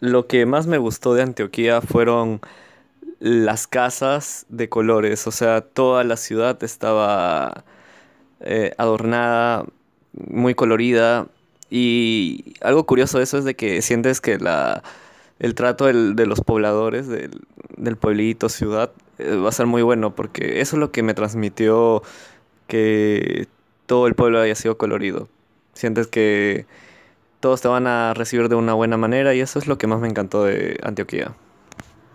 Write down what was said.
Lo que más me gustó de Antioquía fueron las casas de colores, o sea, toda la ciudad estaba eh, adornada, muy colorida y algo curioso de eso es de que sientes que la, el trato del- de los pobladores del, del pueblito, ciudad, eh, va a ser muy bueno porque eso es lo que me transmitió que todo el pueblo haya sido colorido. Sientes que todos te van a recibir de una buena manera y eso es lo que más me encantó de Antioquía.